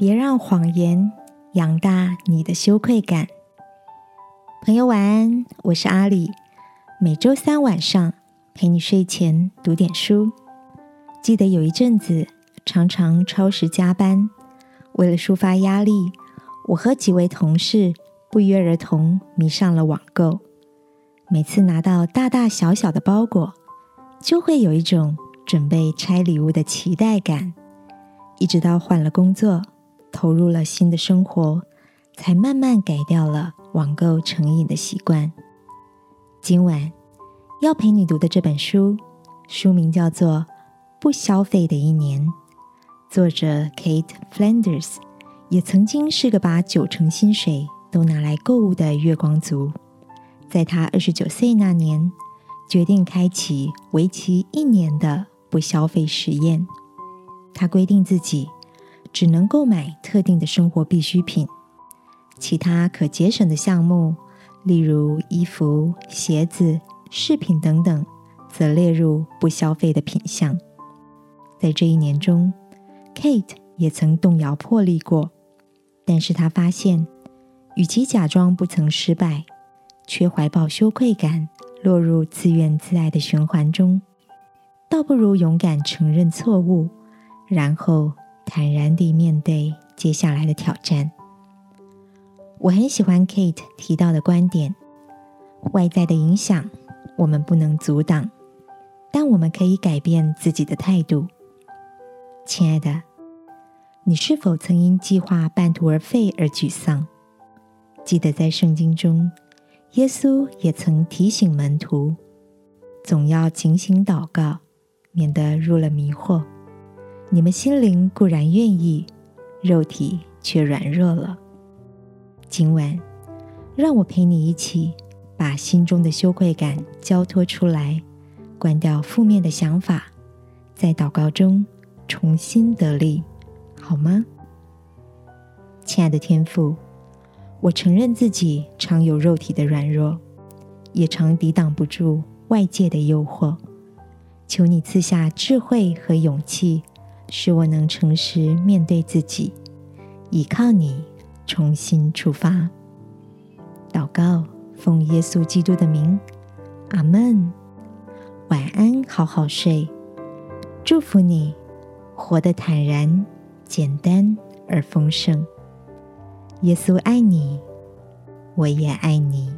别让谎言养大你的羞愧感。朋友晚安，我是阿里。每周三晚上陪你睡前读点书。记得有一阵子常常超时加班，为了抒发压力，我和几位同事不约而同迷上了网购。每次拿到大大小小的包裹，就会有一种准备拆礼物的期待感。一直到换了工作，投入了新的生活，才慢慢改掉了网购成瘾的习惯。今晚要陪你读的这本书，书名叫做《不消费的一年》，作者 Kate Flanders 也曾经是个把九成薪水都拿来购物的月光族。在他二十九岁那年，决定开启为期一年的不消费实验。他规定自己只能购买特定的生活必需品，其他可节省的项目，例如衣服、鞋子、饰品等等，则列入不消费的品项。在这一年中，Kate 也曾动摇魄力过，但是他发现，与其假装不曾失败，却怀抱羞愧感，落入自怨自艾的循环中，倒不如勇敢承认错误。然后坦然地面对接下来的挑战。我很喜欢 Kate 提到的观点：外在的影响我们不能阻挡，但我们可以改变自己的态度。亲爱的，你是否曾因计划半途而废而沮丧？记得在圣经中，耶稣也曾提醒门徒，总要警醒祷告，免得入了迷惑。你们心灵固然愿意，肉体却软弱了。今晚，让我陪你一起把心中的羞愧感交托出来，关掉负面的想法，在祷告中重新得力，好吗？亲爱的天父，我承认自己常有肉体的软弱，也常抵挡不住外界的诱惑。求你赐下智慧和勇气。使我能诚实面对自己，依靠你重新出发。祷告，奉耶稣基督的名，阿门。晚安，好好睡。祝福你，活得坦然、简单而丰盛。耶稣爱你，我也爱你。